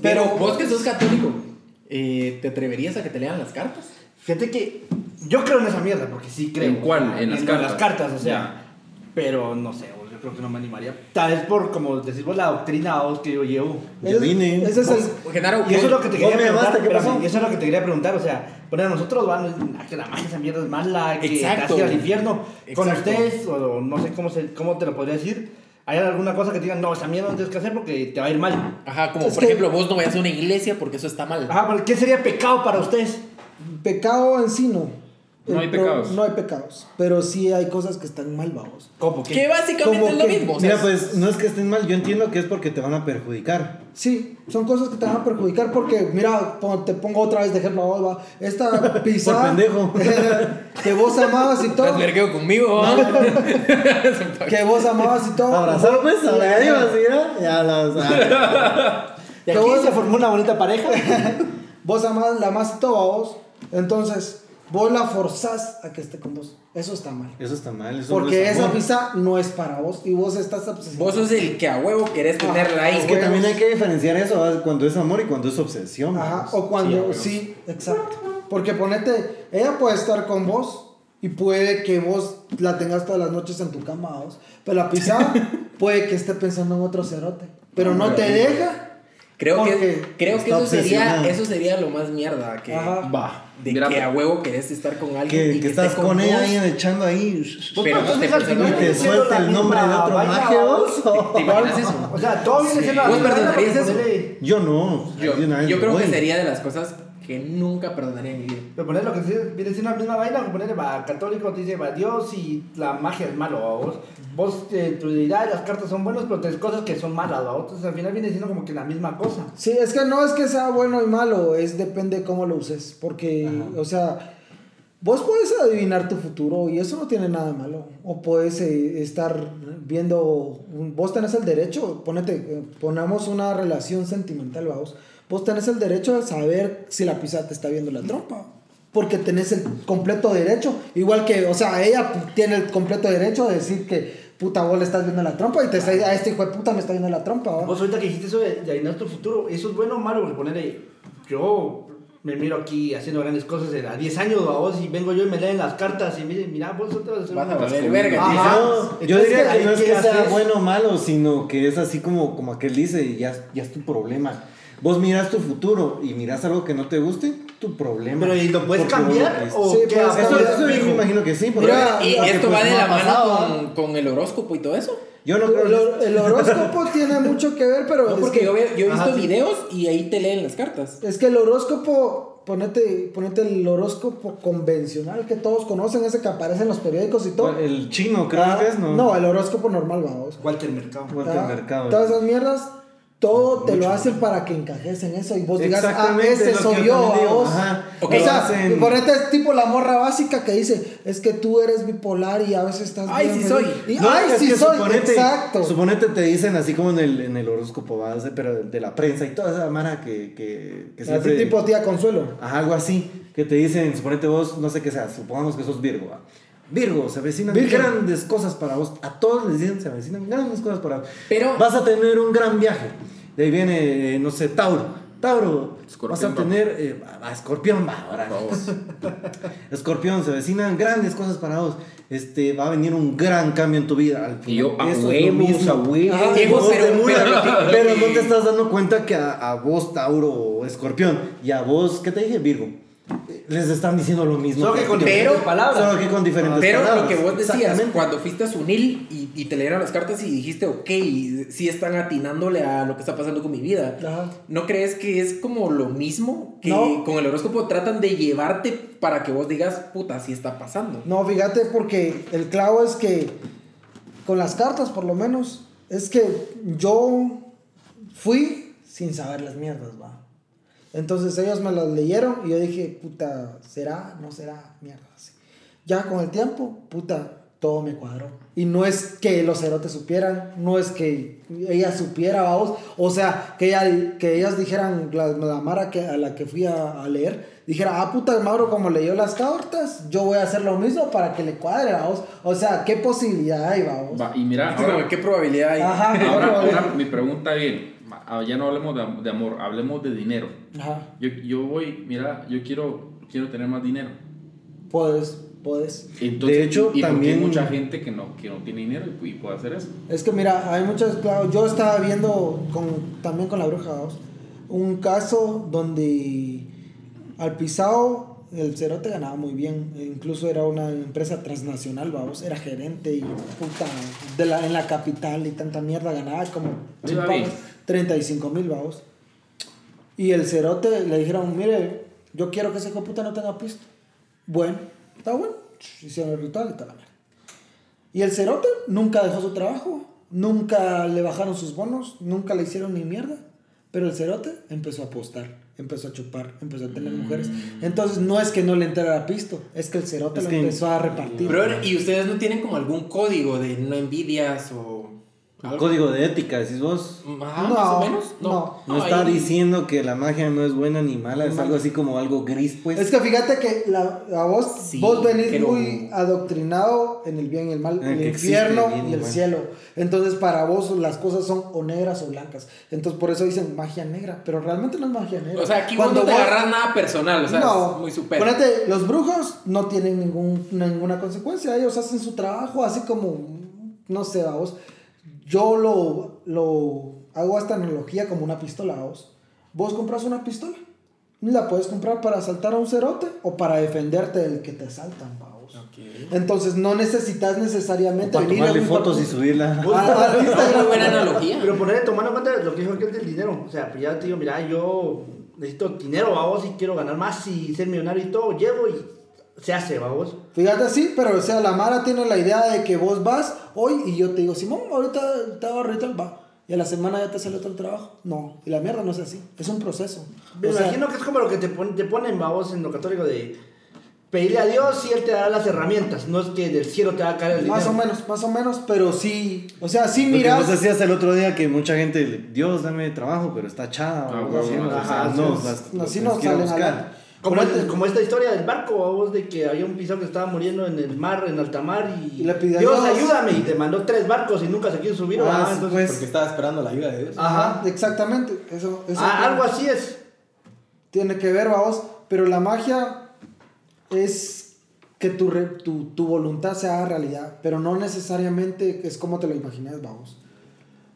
Pero Pero- vos que sos católico, eh, ¿te atreverías a que te lean las cartas? Fíjate que yo creo en esa mierda, porque sí creo. ¿En cuál? ¿En las cartas? las cartas, o sea. Ya. Pero no sé, yo creo que no me animaría. Tal vez por, como decimos, la doctrina vos, que yo llevo. Yo vine. Ese es el. Genaro, Y eso es lo que te quería preguntar. llamaste, ¿qué espérame, pasó? y eso es lo que te quería preguntar. O sea, a nosotros, van, a que la magia esa mierda es mala, que Exacto. ir al infierno. Con ustedes, o no sé cómo, se, cómo te lo podría decir. ¿Hay alguna cosa que te digan, no, esa mierda no tienes que hacer porque te va a ir mal? Ajá, como Es por que- ejemplo, vos no vayas a una iglesia porque eso está mal. Ajá, ¿qué sería pecado para ustedes? Pecado en sí no. No hay pro- pecados. No hay pecados. Pero sí hay cosas que están mal, vamos. ¿Cómo? Que básicamente como es lo que- mismo. Mira, pues no es que estén mal, yo entiendo que es porque te van a perjudicar. Sí, son cosas que te van a perjudicar porque, mira, te pongo otra vez de ejemplo, va, esta pizza Por pendejo. que vos amabas y todo, ¿Estás vergueo conmigo? ¿no? que vos amabas y todo, Abrazar, pues, así, ¿no? Ya lo sabes. Y Que aquí vos- se formó una bonita pareja. vos amabas, la amas y todo a vos, entonces vos la forzás a que esté con vos. Eso está mal. Eso está mal. Eso no Porque es esa amor. pizza no es para vos y vos estás obsesionado. Vos sos el que a huevo querés tenerla ahí. Es que también hay que diferenciar eso, cuando es amor y cuando es obsesión. Ajá, pues. o cuando, Sí, sí, exacto. Porque ponete, ella puede estar con vos y puede que vos la tengas todas las noches en tu cama, vos. Pero la pizza puede que esté pensando en otro cerote. Pero no te deja. Creo que, creo que eso sería, eso sería lo más mierda. Que. Va. De Mira, que pues. a huevo querés estar con alguien. Que, y que esté estás con ella ahí echando ahí. Pero no te al pensando final Y te siendo suelta el nombre de otro maje. ¿Te imaginas eso? O sea, todo viene siendo la ¿Vos misma vaina, perdonarías eso? Yo no. Yo, creo que sería de las cosas que nunca perdonaría en mi vida. Pero poner lo que sí viene siendo la misma vaina, que ponerle va católico, te dice va Dios y la magia es malo, ¿va vos. Vos, eh, tu las cartas son buenas, pero tenés cosas que son malas, ¿va? Entonces al final viene siendo como que la misma cosa. Sí, es que no es que sea bueno y malo, es depende de cómo lo uses. Porque, o sea, vos puedes adivinar tu futuro y eso no tiene nada de malo. O puedes eh, estar viendo, vos tenés el derecho, ponete, eh, ponamos una relación sentimental, vamos. Vos tenés el derecho de saber si la pizza te está viendo la trompa. Porque tenés el completo derecho. Igual que, o sea, ella tiene el completo derecho de decir que, puta, vos le estás viendo la trompa y te está, a este hijo de puta me está viendo la trompa. Vos ahorita que dijiste eso de, de adivinar tu futuro, ¿eso es bueno o malo? Porque ponerle, yo me miro aquí haciendo grandes cosas a 10 años, ¿va vos, y vengo yo y me leen las cartas y me dicen, mira, vos te vas a hacer Vas a un- valer verga. Ajá. No, yo diría ¿qué- que no es que sea haces? bueno o malo, sino que es así como, como aquel dice, ya, ya es tu problema. Vos miras tu futuro y miras algo que no te guste, tu problema. Pero ¿y lo puedes Porque cambiar? lo. ¿O Sí, qué? Eso, yo me imagino que sí. Mira, Y esto pues, va de no la mano con, con el horóscopo y todo eso. Yo no creo El, hor- el horóscopo tiene mucho que ver, pero No, es porque que- yo, he visto Ajá, videos y ahí te leen las cartas. Es que el horóscopo, ponete, ponete el horóscopo convencional que todos conocen, ese que aparece en los periódicos y todo. El chino creo Ah, que es, ¿no? el horóscopo normal, vamos. Walter Mercado. Walter Ah, Mercado. Todas esas mierdas, todo te lo hacen para que encajes en eso y vos digas, ah, ese soy que yo, vos. O sea, Hacen- ponete es tipo la morra básica que dice, es que tú eres bipolar y a veces estás Ay, bien sí feliz". soy. Y, No, ay, sí soy, suponete, exacto. Suponete te dicen así como en el, en el horóscopo base, pero de, la prensa y toda esa mara que, que, que Así siempre- tipo tía Consuelo. Ajá, algo así, que te dicen, suponete vos, no sé qué sea, supongamos que sos Virgo. ¿va? Virgo, se avecinan Virgen. grandes cosas para vos. A todos les dicen, se avecinan grandes cosas para vos. Pero- Vas a tener un gran viaje. De ahí viene, eh, no sé, Tauro. Tauro, Escorpión, vas a tener. eh, a Escorpión, va, ahora. Escorpión, se vecinan grandes cosas para vos. Este, va a venir un gran cambio en tu vida. Al Y yo, final, a eso es lo huevos, a huevos. Diego, pero- no te estás dando cuenta que a, a vos, Tauro o Escorpión, y a vos, ¿qué te dije, Virgo? Les están diciendo lo mismo. Solo que con ti. diferentes Pero- palabras. Solo que con diferentes Pero palabras. lo que vos decías, cuando fuiste a Sunil y, y te leyeron las cartas y dijiste, ok, sí están atinándole a lo que está pasando con mi vida. Ajá. ¿No crees que es como lo mismo? Que No. con el horóscopo tratan de llevarte para que vos digas, puta, sí está pasando. No, fíjate, porque el clavo es que con las cartas, por lo menos, es que yo fui sin saber las mierdas, va. Entonces ellos me las leyeron y yo dije, puta, ¿será? ¿No será? Mierda. así. Ya con el tiempo, puta, todo me cuadró. Y no es que los cerotes supieran, no es que ella supiera, vamos. O sea, que, ella, que ellas dijeran, la, la Mara que, a la que fui a, a leer, dijera, ah, puta, Mauro, como leyó las cartas, yo voy a hacer lo mismo para que le cuadre, vamos. O sea, ¿qué posibilidad hay, vamos? Va, y mira, ahora, ¿Qué probabilidad hay? Ajá, ¿qué ahora, probabilidad? ahora mi pregunta bien, ah, ya no hablemos de, de amor, hablemos de dinero. Ajá, Yo, yo voy, mira, yo quiero, quiero tener más dinero. puedes, puedes. Entonces, De hecho, y, también- hay mucha gente que no, que no tiene dinero y, y puede hacer eso. Es que mira, hay muchos, claro, yo estaba viendo con, también con la bruja, vamos, un caso donde al pisado el cerote ganaba muy bien, e incluso era una empresa transnacional, vamos, era gerente y puta, de la, en la capital y tanta mierda ganaba como Le iba sin bien. pagas, 35 mil, vamos. Y el cerote le dijeron, mire, yo quiero que ese hijo de puta no tenga pisto. Bueno, está bueno. Hicieron el ritual y tal la mierda. Y el cerote nunca dejó su trabajo, nunca le bajaron sus bonos, nunca le hicieron ni mierda. Pero el cerote empezó a apostar, empezó a chupar, empezó a tener mujeres. Entonces no es que no le entrara pisto, es que el cerote Es lo que- empezó a repartir. Brother, ¿y ustedes no tienen como algún código de no envidias o Código de ética, decís vos. Ajá, No, más o menos. no. No está ahí- diciendo que la magia no es buena ni mala, es No. algo así como algo gris, pues. Es que fíjate que la, a vos, Sí, vos venís pero- muy adoctrinado en el bien y el mal, En el infierno el bien y el cielo. Entonces para vos las cosas son o negras o blancas. Entonces por eso dicen magia negra, pero realmente no es magia negra. O sea, aquí vos no te vos- agarras nada personal, o sea, no, es muy super. Ponete, los brujos no tienen ningún, ninguna consecuencia, ellos hacen su trabajo así como, no sé, vos. Yo lo, lo hago esta analogía como una pistola, vos. Vos compras una pistola, la puedes comprar para asaltar a un cerote o para defenderte del que te asaltan, vos. Entonces no necesitas necesariamente para venir a tomarle un fotos y subirla. a- a Instagram. Muy buena analogía. Pero ponerle tomando en cuenta lo que dijo aquel del dinero. O sea, pues ya te digo, mira, yo necesito dinero, vamos, y quiero ganar más y ser millonario y todo. Llego y se hace, vamos. Fíjate así, pero o sea, la Mara tiene la idea de que vos vas hoy y yo te digo, Simón, ahorita te hago ritual, va. Y a la semana ya te sale otro trabajo. No, y la mierda no es así, es un proceso. Me O sea, imagino que es como lo que te, pon- te ponen, vamos, en lo católico de pedirle a Dios y Él te dará las herramientas. No es que del cielo te va a caer el dinero. Más o menos, más o menos, pero sí, o sea, sí miras. vos decías el otro día que mucha gente, Dios, dame trabajo, pero está echada. Ah, o huevo, así, no, o sea, ajá, no, sí, las- no, las sí tienes nos que ir a salen a buscar. la- Como, el- como esta historia del barco, vos, de que había un pisado que estaba muriendo en el mar, en alta mar, y, Y le pidió a Dios, Dios. ayúdame, y te mandó tres barcos y nunca se quiso subir. Ah, sí, Entonces, pues. Porque estaba esperando la ayuda de Dios. Ajá, exactamente. Eso, eso ah, algo así es. tiene que ver, vamos. Pero la magia es que tu, re- tu, tu voluntad se haga realidad, pero no necesariamente es como te lo imaginas, vamos.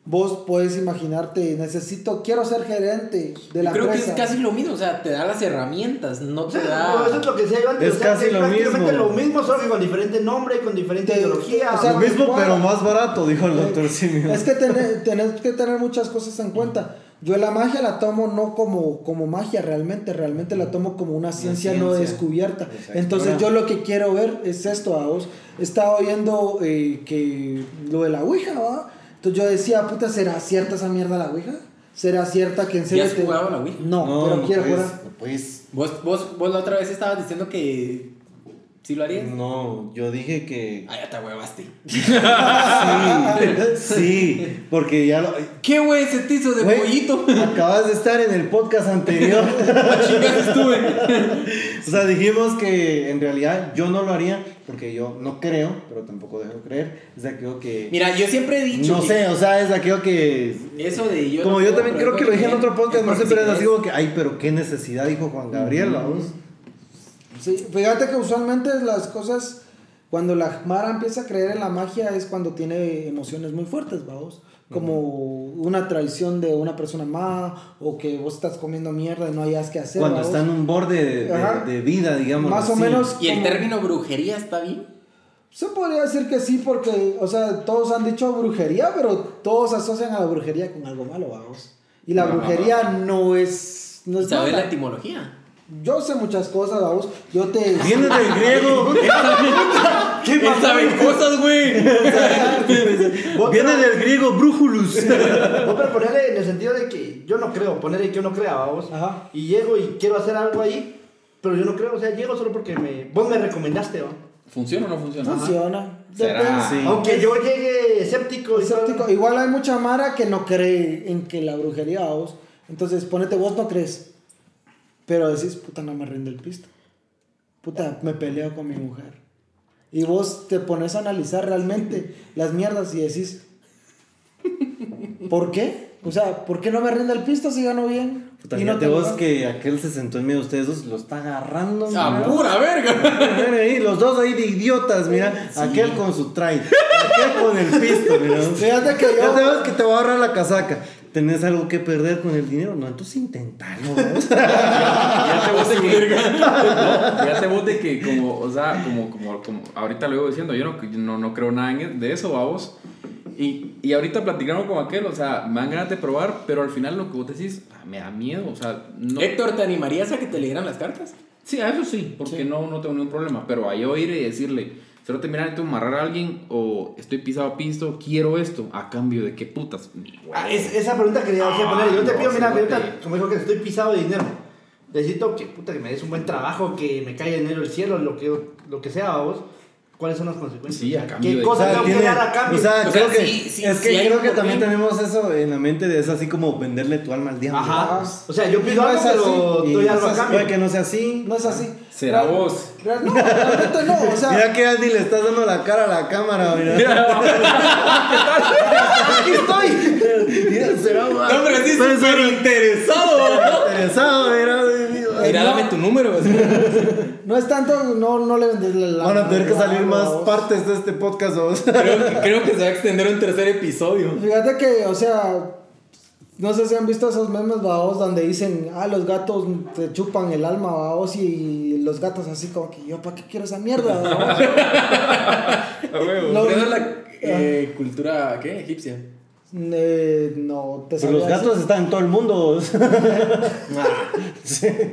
Vos puedes imaginarte, necesito, quiero ser gerente de la Yo creo que es casi lo mismo, o sea, te da las herrantes, no O te sea, da... no, eso es lo que decía yo antes. Es o sea, casi que lo prácticamente mismo. lo mismo, solo que con diferente nombre y con diferente Te- ideología. o sea, Lo mismo, igual. pero más barato, dijo el doctor Simio. Es que tener- tenés que tener muchas cosas en cuenta. Yo la magia la tomo no como, como magia realmente, realmente la tomo como una ciencia, no descubierta. Exacto. Entonces yo lo que quiero ver es esto, a vos. Estaba oyendo eh, que lo de la Ouija, ¿va? Entonces yo decía, puta, ¿será cierta esa mierda la Ouija? ¿Será cierta que en serio has te- jugado a la Ouija? No, pero quiero pues, jugar. Pues, Vos, vos, vos la otra vez estabas diciendo que ¿Sí lo harías? No, yo dije que. Ah, ya te huevaste. Sí, sí, porque ya lo. ¿Qué güey ese tizo de Güey, pollito? Acabas de estar en el podcast anterior. Chingas estuve. o sea, dijimos que en realidad yo no lo haría porque yo no creo, pero tampoco dejo de creer. Es de aquello que. Mira, yo siempre he dicho. no que sé, o sea, es de aquello que. Eso de yo. como no yo también creo que lo dije en otro podcast, no sé, pero es así como que, ay, pero qué necesidad, dijo Juan Gabriel, vamos. Sí, fíjate que usualmente las cosas, cuando la Mara empieza a creer en la magia es cuando tiene emociones muy fuertes, vamos. Como una traición de una persona más, o que vos estás comiendo mierda y no hayas que hacer. Cuando ¿vaos? está en un borde de, de- vida, digamos. Más o así. menos. ¿Y el como- término brujería está bien? Se podría decir que sí, porque, o sea, todos han dicho brujería, pero todos asocian a la brujería con algo malo, vamos. Y la Ajá. brujería no es. No es ¿Sabes la etimología? Yo sé muchas cosas, vamos. Yo te. Viene del griego. ¿Qué saben cosas, güey? Viene del griego brújulus. Vos pero ponerle en el sentido de que yo no creo, ponerle que yo no crea, vamos. Ajá. Y llego y quiero hacer algo ahí, pero yo no creo, o sea, llego solo porque me, vos me recomendaste, ¿va? ¿Funciona o no funciona? Funciona. ¿Será? Depende. Sí. Aunque yo llegue escéptico Escéptico. Igual hay mucha mara que no cree en que la brujería, vos. Entonces, ponete, vos no crees. Pero decís, puta, no me rinde el pisto. Puta, me peleo con mi mujer. Y vos te pones a analizar realmente las mierdas y decís, ¿por qué? O sea, ¿por qué no me rinde el pisto si gano bien? Puta, Y no fíjate te vos que aquel se sentó en medio de ustedes dos, lo está agarrando. ¡Ah, mira. pura verga! Los dos ahí de idiotas, mira. Aquel con su train, aquel con el pisto, mira. Fíjate que Ya yo... te ves que te va a agarrar la casaca. ¿Tenés algo que perder con el dinero? No, entonces intentalo, ¿no? Fíjate vos de que, no, fíjate vos de que como, o sea, como, como, como ahorita lo iba diciendo, yo no, yo no, no creo nada en- de eso, vamos. Y, y ahorita platicando con aquel, o sea, me dan ganas de probar, pero al final lo que vos decís, ah, me da miedo, o sea, no. Héctor, ¿te animarías a que te leyeran las cartas? Sí, a eso sí, porque No, no tengo ningún problema, pero a yo ir y decirle, solo te miran, amarrar a alguien o estoy pisado a pisto, quiero esto, a cambio de qué putas. Ah, es- esa pregunta que quería poner. Yo te no, pido, mira, ahorita, te- como dijo que estoy pisado de dinero. Necesito que, puta, que me des un buen trabajo, que me caiga dinero del cielo, lo que, lo que sea, vos. ¿Cuáles son las consecuencias? Sí, a cambio ¿Qué de- O cosa sea, tengo que tiene- dar a cambio? o sea, O creo sea, que, sí, sí, es que sí creo que también tenemos eso en la mente de es así como venderle tu alma al diablo. Ajá. Ajá. O sea, yo pido No algo, es así. pero Y doy algo a puede cambio. que no sea así. No es así. Será Real- vos. real- no, realmente no. O sea, Mira que Andy le estás dando la cara a la cámara, mira. ¡Aquí estoy! Mira, será No, pero sí, Pero interesado. interesado, mira. Tu número. no es tanto, no, no le vendes la... Van a tener que salir la- más partes de este podcast. Creo, que- creo que se va a extender un tercer episodio. Fíjate que, o sea, no sé si han visto esos memes, vaos, donde dicen, ah, los gatos te chupan el alma, vaos, y los gatos así como que, yo, ¿para qué quiero esa mierda, vaos?" A huevo. No. Pero es la eh, cultura, ¿qué? Egipcia. Eh, no, te Pues los gatos están en todo el mundo. ¿vos?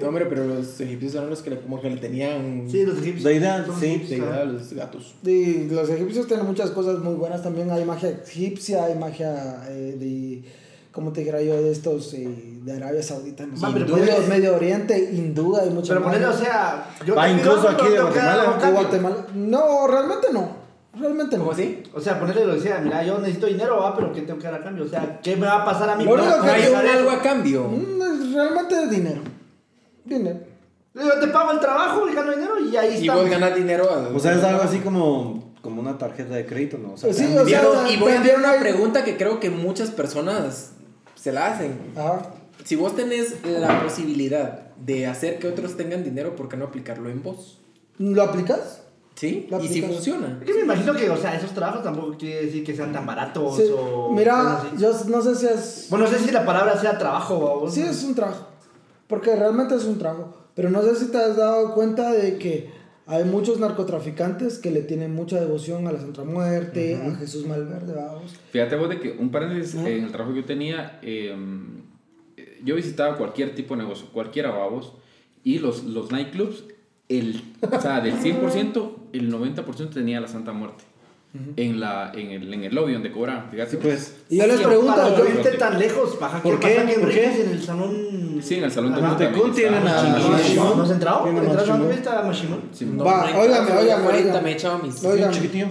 No, hombre, pero los egipcios eran los que le- como que le tenían Sí, los egipcios. La idea, Son sí, egipcios, deidad los gatos. Y los egipcios tienen muchas cosas muy buenas también. Hay magia egipcia, hay magia eh, de, ¿cómo te dijera yo? De estos eh, de Arabia Saudita, no sé, pero Medio, ponele- Medio Oriente, hindú, hay mucha Pero ponerle, o sea, yo incluso aquí de pero Guatemala. Guatemala. No, realmente no. Realmente no. ¿Cómo así? O sea, ponerle lo decía, mira, yo necesito dinero, va, pero ¿qué tengo que dar a cambio? O sea, ¿qué me va a pasar a mí? Lo único que Hay algo a cambio. Mm, es realmente dinero. Dinero. Yo te pago el trabajo y gano dinero y ahí Y está. vos ganas dinero. a- O sea, es algo así como, como una tarjeta de crédito, ¿no? O sea, Sí, o sea, y voy a hacer también una pregunta que creo que muchas personas se la hacen. Ajá. Si vos tenés la posibilidad de hacer que otros tengan dinero, ¿por qué no aplicarlo en vos? ¿Lo aplicas? ¿Sí? Lo y si funciona. Es que me imagino que, o sea, esos trabajos tampoco quiere decir que sean tan baratos Sí. o. Mira, yo no sé si es... Bueno, no sé si la palabra sea trabajo o. Sí, es un trabajo. Porque realmente es un trabajo. Pero no sé si te has dado cuenta de que hay muchos narcotraficantes que le tienen mucha devoción a la Santa Muerte, a Jesús Malverde, vamos. Fíjate vos de que un paréntesis, Ajá. en el trabajo que yo tenía, eh, yo visitaba cualquier tipo de negocio, cualquiera babos, y los, los nightclubs, el, o sea, del 100%, el 90% tenía la Santa Muerte. en, la, en, el, en el lobby donde cobran. Fíjate, Pues, Y yo les pregunto, no yo- irte tan lejos, baja ¿Por qué? ¿Por qué? En el salón. Sí, en el salón de Ajá. Montecún tienen a- Mashimon. ¿No has entrado? Tiene ¿Entras a Mashimon. No, Va, no, óigame, óigame, Ahorita óigame. me he echado mis. Oigan, chiquitillo.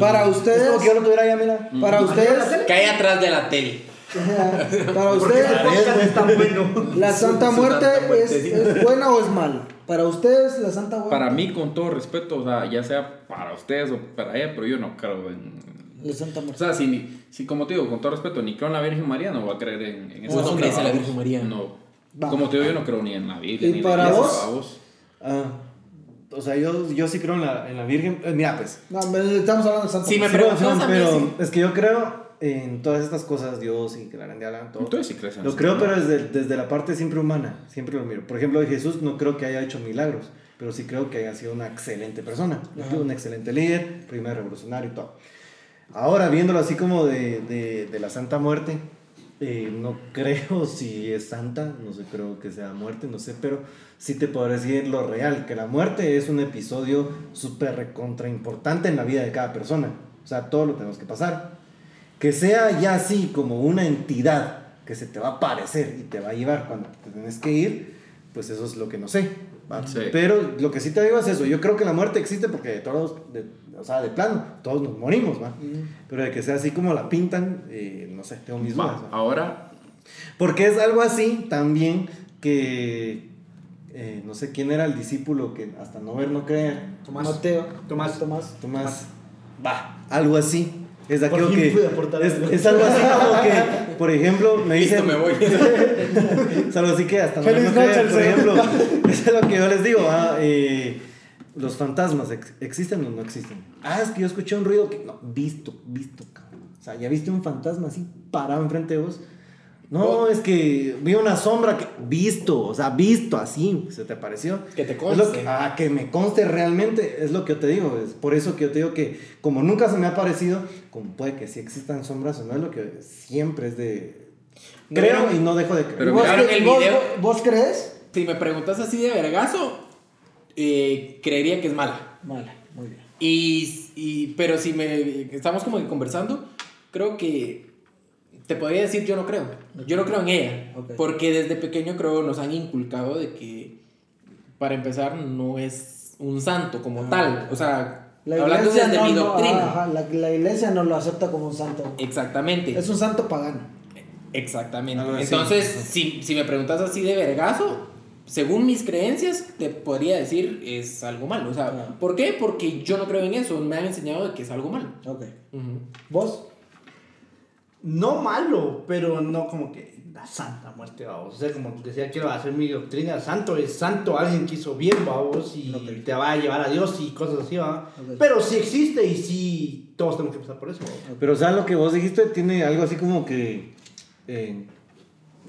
para Es ustedes, como que yo lo tuviera ya, mira. para ustedes, Cae atrás de la tele. Para ustedes, es tan bueno. la Santa Su Muerte Santa es, es buena o es mala. Para ustedes, la Santa Muerte. Para mí, con todo respeto, o sea, ya sea para ustedes o para ella, pero yo no creo en. La Santa O Muerte. sea, si, si como te digo, con todo respeto, ni creo en la Virgen María, no voy a creer en, en ¿Vos no crees en la. Virgen María? No. Va. Como te digo, yo no creo ni en la Biblia. ¿Y ni en para vos? Ah, o sea, yo, yo sí creo en la, en la Virgen. Eh, mira, pues. No, me- estamos hablando de Santa Sí, me Muerte. Sí, preguntas no, a mí, pero sí. es que yo creo en todas estas cosas, Dios y que la grande hablan, todo. Entonces sí crees en Lo creo, pero desde, desde la parte siempre humana, siempre lo miro. Por ejemplo, de Jesús no creo que haya hecho milagros, pero sí creo que haya sido una excelente persona, un excelente líder, primer revolucionario y todo. Ahora, viéndolo así como de, de, de la Santa Muerte, eh, no creo si es santa, no sé, creo que sea muerte, no sé, pero sí te podré decir lo real, que la muerte es un episodio súper recontra importante en la vida de cada persona. O sea, todo lo tenemos que pasar. Que sea ya así como una entidad que se te va a aparecer y te va a llevar cuando te tienes que ir, pues eso es lo que no sé. Sí. Pero lo que sí te digo es eso, yo creo que la muerte existe porque de todos, de- o sea, de plano, todos nos morimos, ¿va? Pero de que sea así como la pintan, eh, no sé, tengo mis dudas. ahora, Porque es algo así también que, eh, no sé quién era el discípulo que hasta no ver, no creer, Tomás. Mateo. Tomás. Tomás. Tomás, va, algo así. Es aquello que algo. es algo así como que, por ejemplo, me Listo, dicen, me voy. es algo así que hasta no Feliz no noche, por ejemplo, eso es lo que yo les digo, ah, eh, los fantasmas ex- existen o no existen. Ah, es que yo escuché un ruido que no, visto, visto, cabrón. O sea, ya viste un fantasma así parado enfrente de vos. No, es que vi una sombra que visto, o sea, visto así, se te pareció. Que te Es lo conste. que, ah, que me conste realmente, es lo que yo te digo. Es por eso que yo te digo que, como nunca se me ha parecido, como puede que sí existan sombras o no, es lo que siempre es de. No, Creo no. y no dejo de creer. Pero ¿Y vos, el vos- video? ¿Vos crees? Si me preguntas así de vergazo, eh, creería que es mala. Vale, muy bien. Y, y- pero si me estamos como que conversando, creo que te podría decir yo no creo. Yo no creo en ella. Ok. Porque desde pequeño creo nos han inculcado de que, para empezar, no es un santo como tal. O sea, La hablando iglesia, desde no, mi no, doctrina. ajá, la, la iglesia no lo acepta como un santo. Exactamente. Es un santo pagano. Exactamente. Así. Entonces, si, si me preguntas así de vergazo, según mis creencias, te podría decir es algo malo. O sea, Ah. ¿por qué? Porque yo no creo en eso. Me han enseñado de que es algo malo. Ok. ¿Vos? No malo, pero no como que la santa muerte, vamos. O sea, como decía, quiero hacer mi doctrina. Santo es santo, alguien que hizo bien, vamos, y te va a llevar a Dios y cosas así, va. Pero sí existe y sí, todos tenemos que pasar por eso. ¿va? Pero, o sea, lo que vos dijiste tiene algo así como que. eh,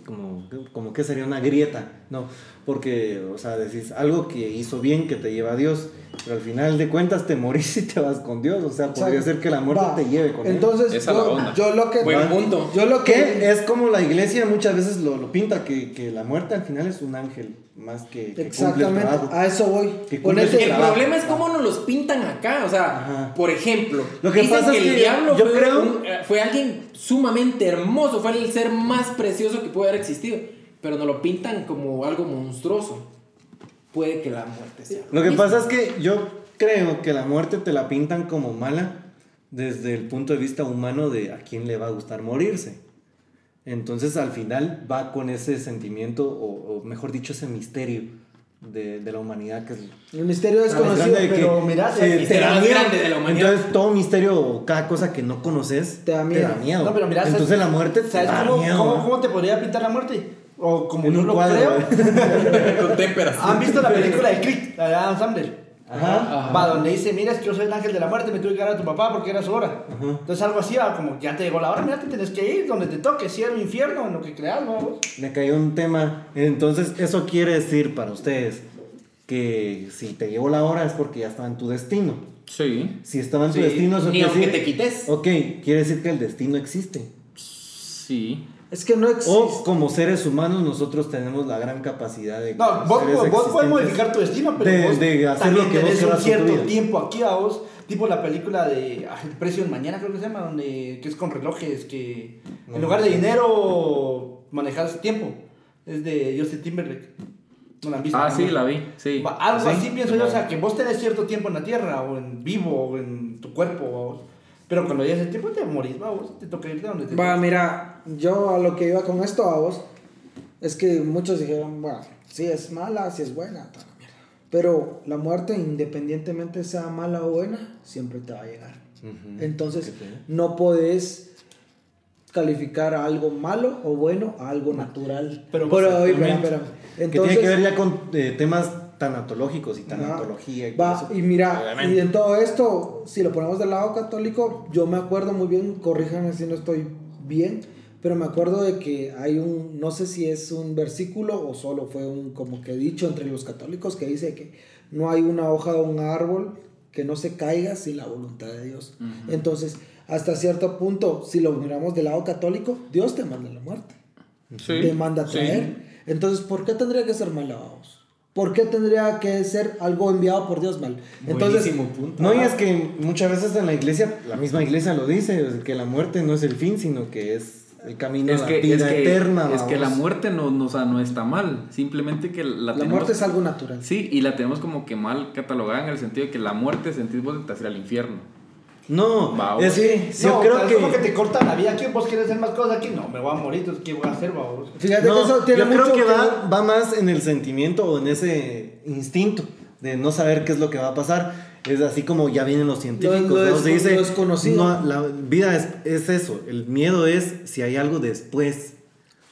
como, como que sería una grieta, ¿no? Porque, o sea, decís algo que hizo bien, que te lleva a Dios, pero al final de cuentas te morís y te vas con Dios. O sea, podría ser que la muerte Va. te lleve con él. Entonces, Esa es la yo, lo que. Buen punto. Yo lo que. Es como la iglesia muchas veces lo, lo pinta, que, que la muerte al final es un ángel, más que, Exactamente, trabajo. a eso voy. Que El trabajo. problema es cómo nos los pintan acá. O sea, Ajá. por ejemplo, Lo que dicen pasa que es el diablo yo fue, creo- un- eh, fue alguien sumamente hermoso, fue el ser más precioso que puede haber existido. Pero nos lo pintan como algo monstruoso. Puede que la muerte sea. Lo que mismo. pasa es que yo creo que la muerte te la pintan como mala desde el punto de vista humano de a quién le va a gustar morirse. Entonces al final va con ese sentimiento, o, o mejor dicho, ese misterio de, de la humanidad que es El misterio desconocido, grande de que, pero mira, eh, misterio te da miedo. grande de la humanidad. Entonces todo misterio o cada cosa que no conoces Te da miedo. No, pero mira, ¿sabes- Entonces la muerte te ¿Sabes da cómo, miedo. cómo, cómo te podría pintar la muerte? O como un lo cuadro, creo. Con témperas. ¿Han visto la película de Click, la de Adam Sandler? Ajá. Va, donde dice, mira, es que yo soy el ángel de la muerte, me tuve que dar a tu papá porque era su hora. Ajá. Entonces algo así, va, como que ya te llegó la hora, mira, te tienes que ir donde te toque, cielo, infierno, en lo que creas, vamos. Me cayó un tema. Entonces, eso quiere decir para ustedes que si te llegó la hora es porque ya estaba en tu destino. sí. Si estaba en tu Sí, destino, eso Ni quiere aunque decir. te quites. Ok, quiere decir que el destino existe. Sí. Es que no existe. O como seres humanos, nosotros tenemos la gran capacidad de. No, vos, puedes modificar tu destino, pero de- vos de hacer lo que vos quieras un cierto tiempo aquí a vos Tipo la película de ah, El precio del mañana, creo que se llama, donde, que es con relojes, que en lugar de dinero manejas tiempo. Es de Justin Timberlake. ¿No la han visto? Ah, ¿no? sí, la vi, sí. Algo Sí. así pienso yo, o sea, que vos tenés cierto tiempo en la tierra, o en vivo, o en tu cuerpo, o- pero cuando llegues el tiempo te morís, va, vos te toca irte donde te Va, mira, yo a lo que iba con esto a vos, es que muchos dijeron, bueno, si es mala, si es buena. Pero la muerte, independientemente sea mala o buena, siempre te va a llegar. Entonces, no podés calificar a algo malo o bueno a algo natural. Pero Pero, espera, Exactamente. espera. que tiene que ver ya con eh, temas tanatológicos y tanatología. y Va, eso. y mira, Obviamente. y en todo esto, si lo ponemos del lado católico, yo me acuerdo muy bien, corríjanme si no estoy bien, pero me acuerdo de que hay un, no sé si es un versículo o solo fue un como que dicho entre los católicos que dice que no hay una hoja de un árbol que no se caiga sin la voluntad de Dios. Entonces, hasta cierto punto, si lo miramos del lado católico, Dios te manda la muerte Sí, te manda a sí. traer. Entonces, ¿por qué tendría que ser malvados? ¿Por qué tendría que ser algo enviado por Dios mal? Entonces, punto. No, y es que muchas veces en la iglesia, la misma iglesia lo dice, que la muerte no es el fin, sino que es el camino Es a la que, vida es, que, eterna. es que la muerte no, no, o sea, no está mal, simplemente que la, la tenemos... muerte es algo natural. Sí, y la tenemos como que mal catalogada en el sentido de que la muerte sentís vos te al infierno. No, es que yo no, creo es que... como que te cortan la vida aquí, vos quieres hacer más cosas aquí, no, me voy a morir, entonces ¿qué voy a hacer, vamos? Fíjate No, que eso tiene yo mucho creo que, que va, va más en el sentimiento o en ese instinto de no saber qué es lo que va a pasar. Es así como ya vienen los científicos. Lo- lo ¿no? Se dice, lo no, la vida es, es eso. El miedo es si hay algo después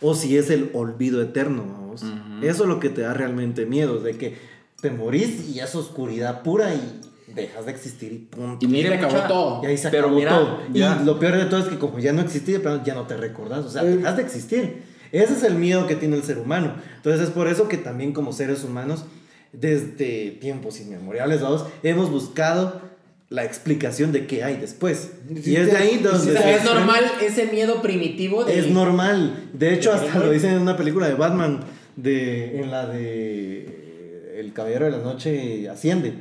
o si es el olvido eterno. vamos. Eso es lo que te da realmente miedo, de que te morís y es oscuridad pura y dejas de existir y punto. Y mire, se acabó todo. Y ahí se Pero acabó mira, todo. ya- Y lo peor de todo es que como ya no existía, pero ya no te recordás. O sea, Eh. dejas de existir. Ese es el miedo que tiene el ser humano. Entonces es por eso que también como seres humanos, desde tiempos inmemoriales, vamos, hemos buscado la explicación de qué hay después. Y es de ahí donde... es normal ese miedo primitivo de... Es normal. De hecho, hasta lo dicen en una película de Batman, de, en la de El Caballero de la Noche Asciende,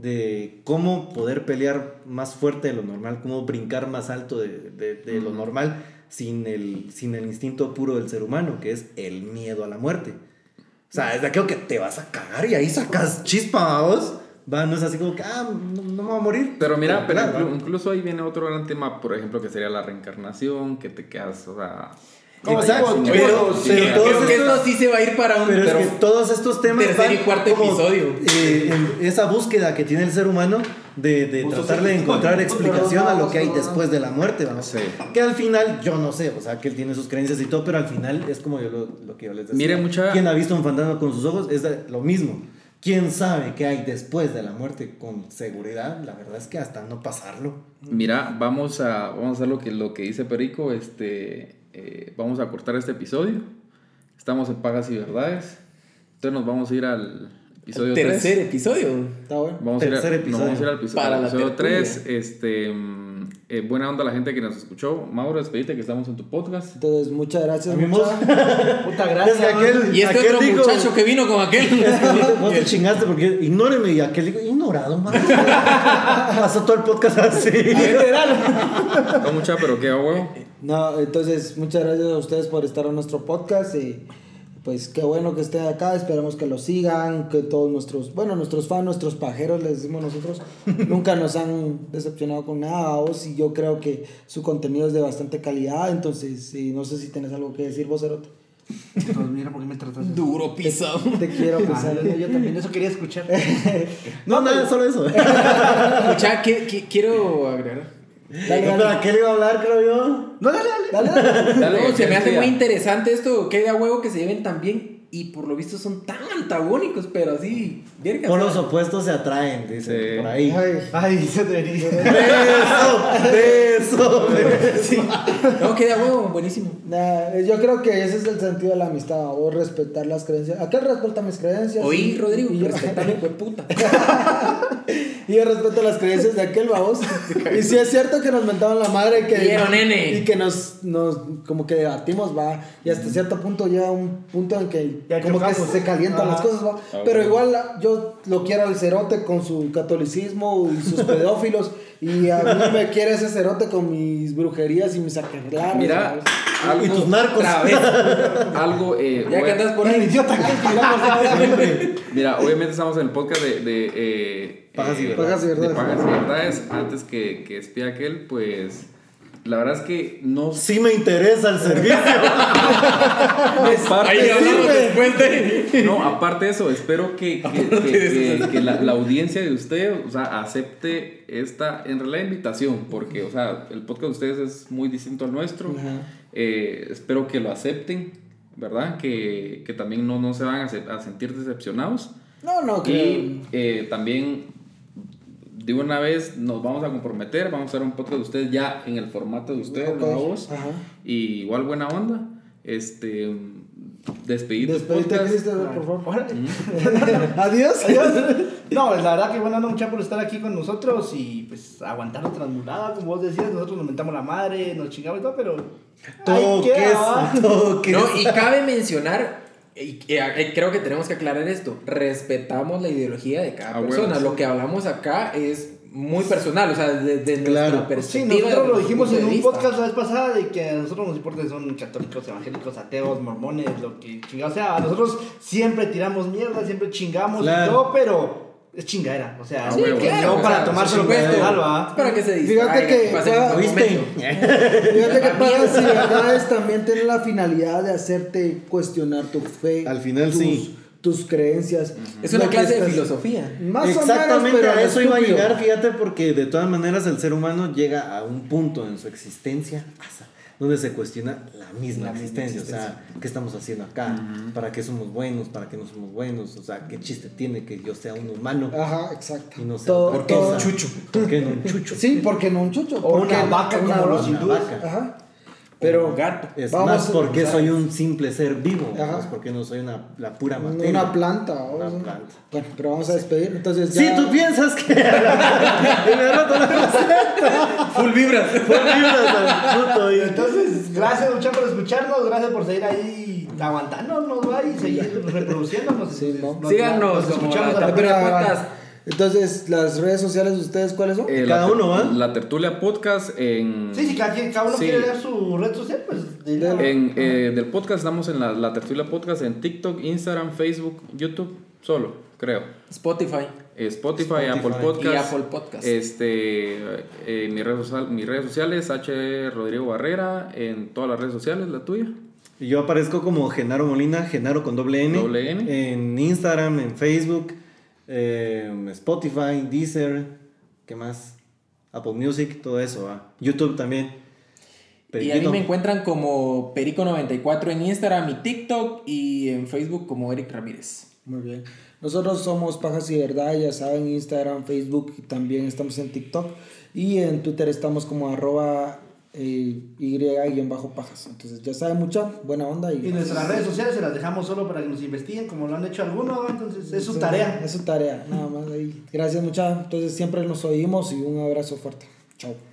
de cómo poder pelear más fuerte de lo normal, cómo brincar más alto de, de- de lo normal sin el, sin el instinto puro del ser humano, que es el miedo a la muerte. O sea, es de aquello que te vas a cagar y ahí sacas chispa, vos. Va, no es así como que, ah, no, no me voy a morir. Pero mira, pero inclu- incluso ahí viene otro gran tema, por ejemplo, que sería la reencarnación, que te quedas, o sea... ¿Cómo sin- Pero- pero Creo todos que estos- esto sí se va a ir para un... Pero, pero- es que todos estos temas tercer van y cuarto como, episodio. eh, en esa búsqueda que tiene el ser humano de, de sos tratar de encontrar explicación a lo que hay no, no. después de la muerte, vamos. Sí. Que al final, yo no sé, o sea, que él tiene sus creencias y todo, pero al final es como yo lo, lo que yo les decía. Mire, mucha- Quien ha visto un fantasma con sus ojos es lo mismo. ¿Quién sabe qué hay después de la muerte con seguridad? La verdad es que hasta no pasarlo. Mira, vamos a, vamos a hacer lo que, lo que dice Perico, este, eh, vamos a cortar este episodio. Estamos en Pagas y Verdades. Entonces nos vamos a ir al episodio 3. tercer episodio. Está bueno. Vamos a, ir a- Tercer nos episodio. vamos a ir al episodio, Para episodio tertulia. 3. Este, mm, eh, buena onda a la gente que nos escuchó. Mauro, despedite que estamos en tu podcast. Entonces, muchas gracias. Mucha- Puta Es gracias. que aquel, Y este aquel otro dijo- muchacho que vino con aquel. Vos te- chingaste porque ignóreme y aquel dijo, ignorado, man. Pasó todo el podcast así. No mucha, pero qué huevo. No, entonces, muchas gracias a ustedes por estar en nuestro podcast y pues qué bueno que estén acá, esperamos que lo sigan, que todos nuestros, bueno, nuestros fans, nuestros pajeros, les decimos nosotros, nunca nos han decepcionado con nada, vos, y yo creo que su contenido es de bastante calidad, entonces, sí, no sé si tienes algo que decir vos, Cerote. Pues mira, ¿por qué me tratas? Duro pisado. Te quiero Ah, pensar. yo, también, eso quería escuchar. No, nada, solo eso. Escucha, que- que- quiero agregar. Dale, Pero dale. ¿a qué le iba a hablar, creo yo? No, dale, dale. Dale, dale. Dale, No, se me hace muy interesante esto. Que da huevo que se lleven tan bien. Y por lo visto son tan antagónicos, pero así. verga, Por los opuestos se atraen, dice Sí. por ahí. Ay, Ay, se debería. Beso, beso. No, que da huevo, buenísimo. Nah, yo creo que ese es el sentido de la amistad, o respetar las creencias. Aquel respeta mis creencias. Oí, y- Rodrigo, y yo, respetame, fue puta. y yo respeto las creencias de aquel babos. y si es cierto que nos mentaban la madre que, nene. y que nos, nos como que debatimos, va. Y hasta cierto punto llega un punto en que Ya como que chocamos. se calientan Ajá. las cosas, ¿va? Ah, Pero igual yo lo quiero al cerote con su catolicismo y sus pedófilos. y a mí me quiere ese cerote con mis brujerías y mis aquerlares. Mira, algo, Y tus narcos. Algo, eh, Ya que andas por El ahí. idiota que mira, obviamente estamos en el podcast de, de eh, Pajas y eh, verdades. Pajas y de verdades. Pajas y verdades. Antes que, que espía aquel, pues la verdad es que no Sí me interesa el servicio. aparte, Ahí después de. no, aparte de eso, espero que, que, que- que- que la, la audiencia de usted, o sea, acepte esta, en realidad, invitación, porque, o sea, el podcast de ustedes es muy distinto al nuestro. Eh, espero que lo acepten, ¿verdad? Que, que también no, no se van a, se- a sentir decepcionados. No, no. Y eh, también, de una vez, nos vamos a comprometer, vamos a hacer un podcast de ustedes ya en el formato de ustedes. ¿no? Ajá. Y igual buena onda. Este, despedir tu Despedite, podcast. Cristian, por favor. Órale. Adiós. No, la verdad que bueno, no mucha por estar aquí con nosotros y pues aguantar otra transmulada, como vos decías, nosotros nos mentamos la madre, nos chingamos y todo, pero. queda, ¿va? toques. No, y cabe mencionar, y, y, creo que tenemos que aclarar esto, respetamos la ideología de cada Ah, persona. bueno, sí. Lo que hablamos acá es muy personal, o sea, desde Claro. nuestra Pues Sí, perspectiva. nosotros lo dijimos en un de podcast la vez pasada de que a nosotros nos importa si son católicos, evangélicos, ateos, mormones, lo que chingados. O sea, a nosotros siempre tiramos mierda, siempre chingamos Claro. y todo, pero es chingadera. O sea, Ah, sí, claro, no para tomárselo ¿va? Es para que se Fíjate que. Fíjate que Pagas y Verdades también tiene la finalidad de hacerte cuestionar tu fe. Al final, tus, sí. Tus creencias. Es una clase de filosofía. Más Exactamente, o menos, pero a eso iba a estúpido. llegar, fíjate, porque de todas maneras el ser humano llega a un punto en su existencia donde se cuestiona la misma La existencia, o sea, ¿qué estamos haciendo acá? ¿Para qué somos buenos? ¿Para qué no somos buenos? O sea, ¿qué chiste tiene que yo sea un humano Ajá, exacto. y no sea Todo- otra todo- cosa? ¿Por qué no un chucho? Sí, porque no un chucho. O una vaca una como los hindúes. Ajá. Pero Un gato. Es Vamos más, a- porque soy un simple ser vivo, Ajá. pues porque no soy una, la pura materia. una planta. o Una sea. planta. Bueno, pero vamos a despedir. Entonces Si ya... tú piensas que... La Full vibras. vibras puto y- Entonces, gracias muchachos por escucharnos, gracias por seguir ahí aguantándonos, ¿va? Y seguir reproduciéndonos. Sí, ¿no? Nos- Síganos nos escuchamos la a la Podcast. Entonces, las redes sociales de ustedes, ¿cuáles son? Eh, Cada uno, ¿va? La tertulia podcast en. Sí, si cada, quien- cada uno Sí. quiere dar su red social, pues dile. En, eh, del podcast estamos en la, la tertulia podcast en TikTok, Instagram, Facebook, YouTube, solo, creo. Spotify. Eh, Spotify, Spotify. Apple Y Podcast. Y Apple Podcast. Este, eh, mis, redes social- mis redes sociales, H. Rodrigo Barrera, en todas las redes sociales, la tuya. Y Yo aparezco como Genaro Molina, Genaro con doble N. Doble N. En Instagram, en Facebook, eh, Spotify, Deezer, ¿qué más? Apple Music, todo eso. ¿va? YouTube también. Y a mí Periquito. me encuentran como Perico94 en Instagram y TikTok y en Facebook como Eric Ramírez. Muy bien. Nosotros somos Pajas y Verdad, ya saben, Instagram, Facebook y también estamos en TikTok. Y en Twitter estamos como arroba eh, y-pajas. Entonces ya saben mucha buena onda. Y, Y nuestras redes sociales se las dejamos solo para que nos investiguen, como lo han hecho algunos, entonces es su tarea. Es su tarea, nada más ahí. Gracias mucha. Entonces siempre nos oímos y un abrazo fuerte. Chao.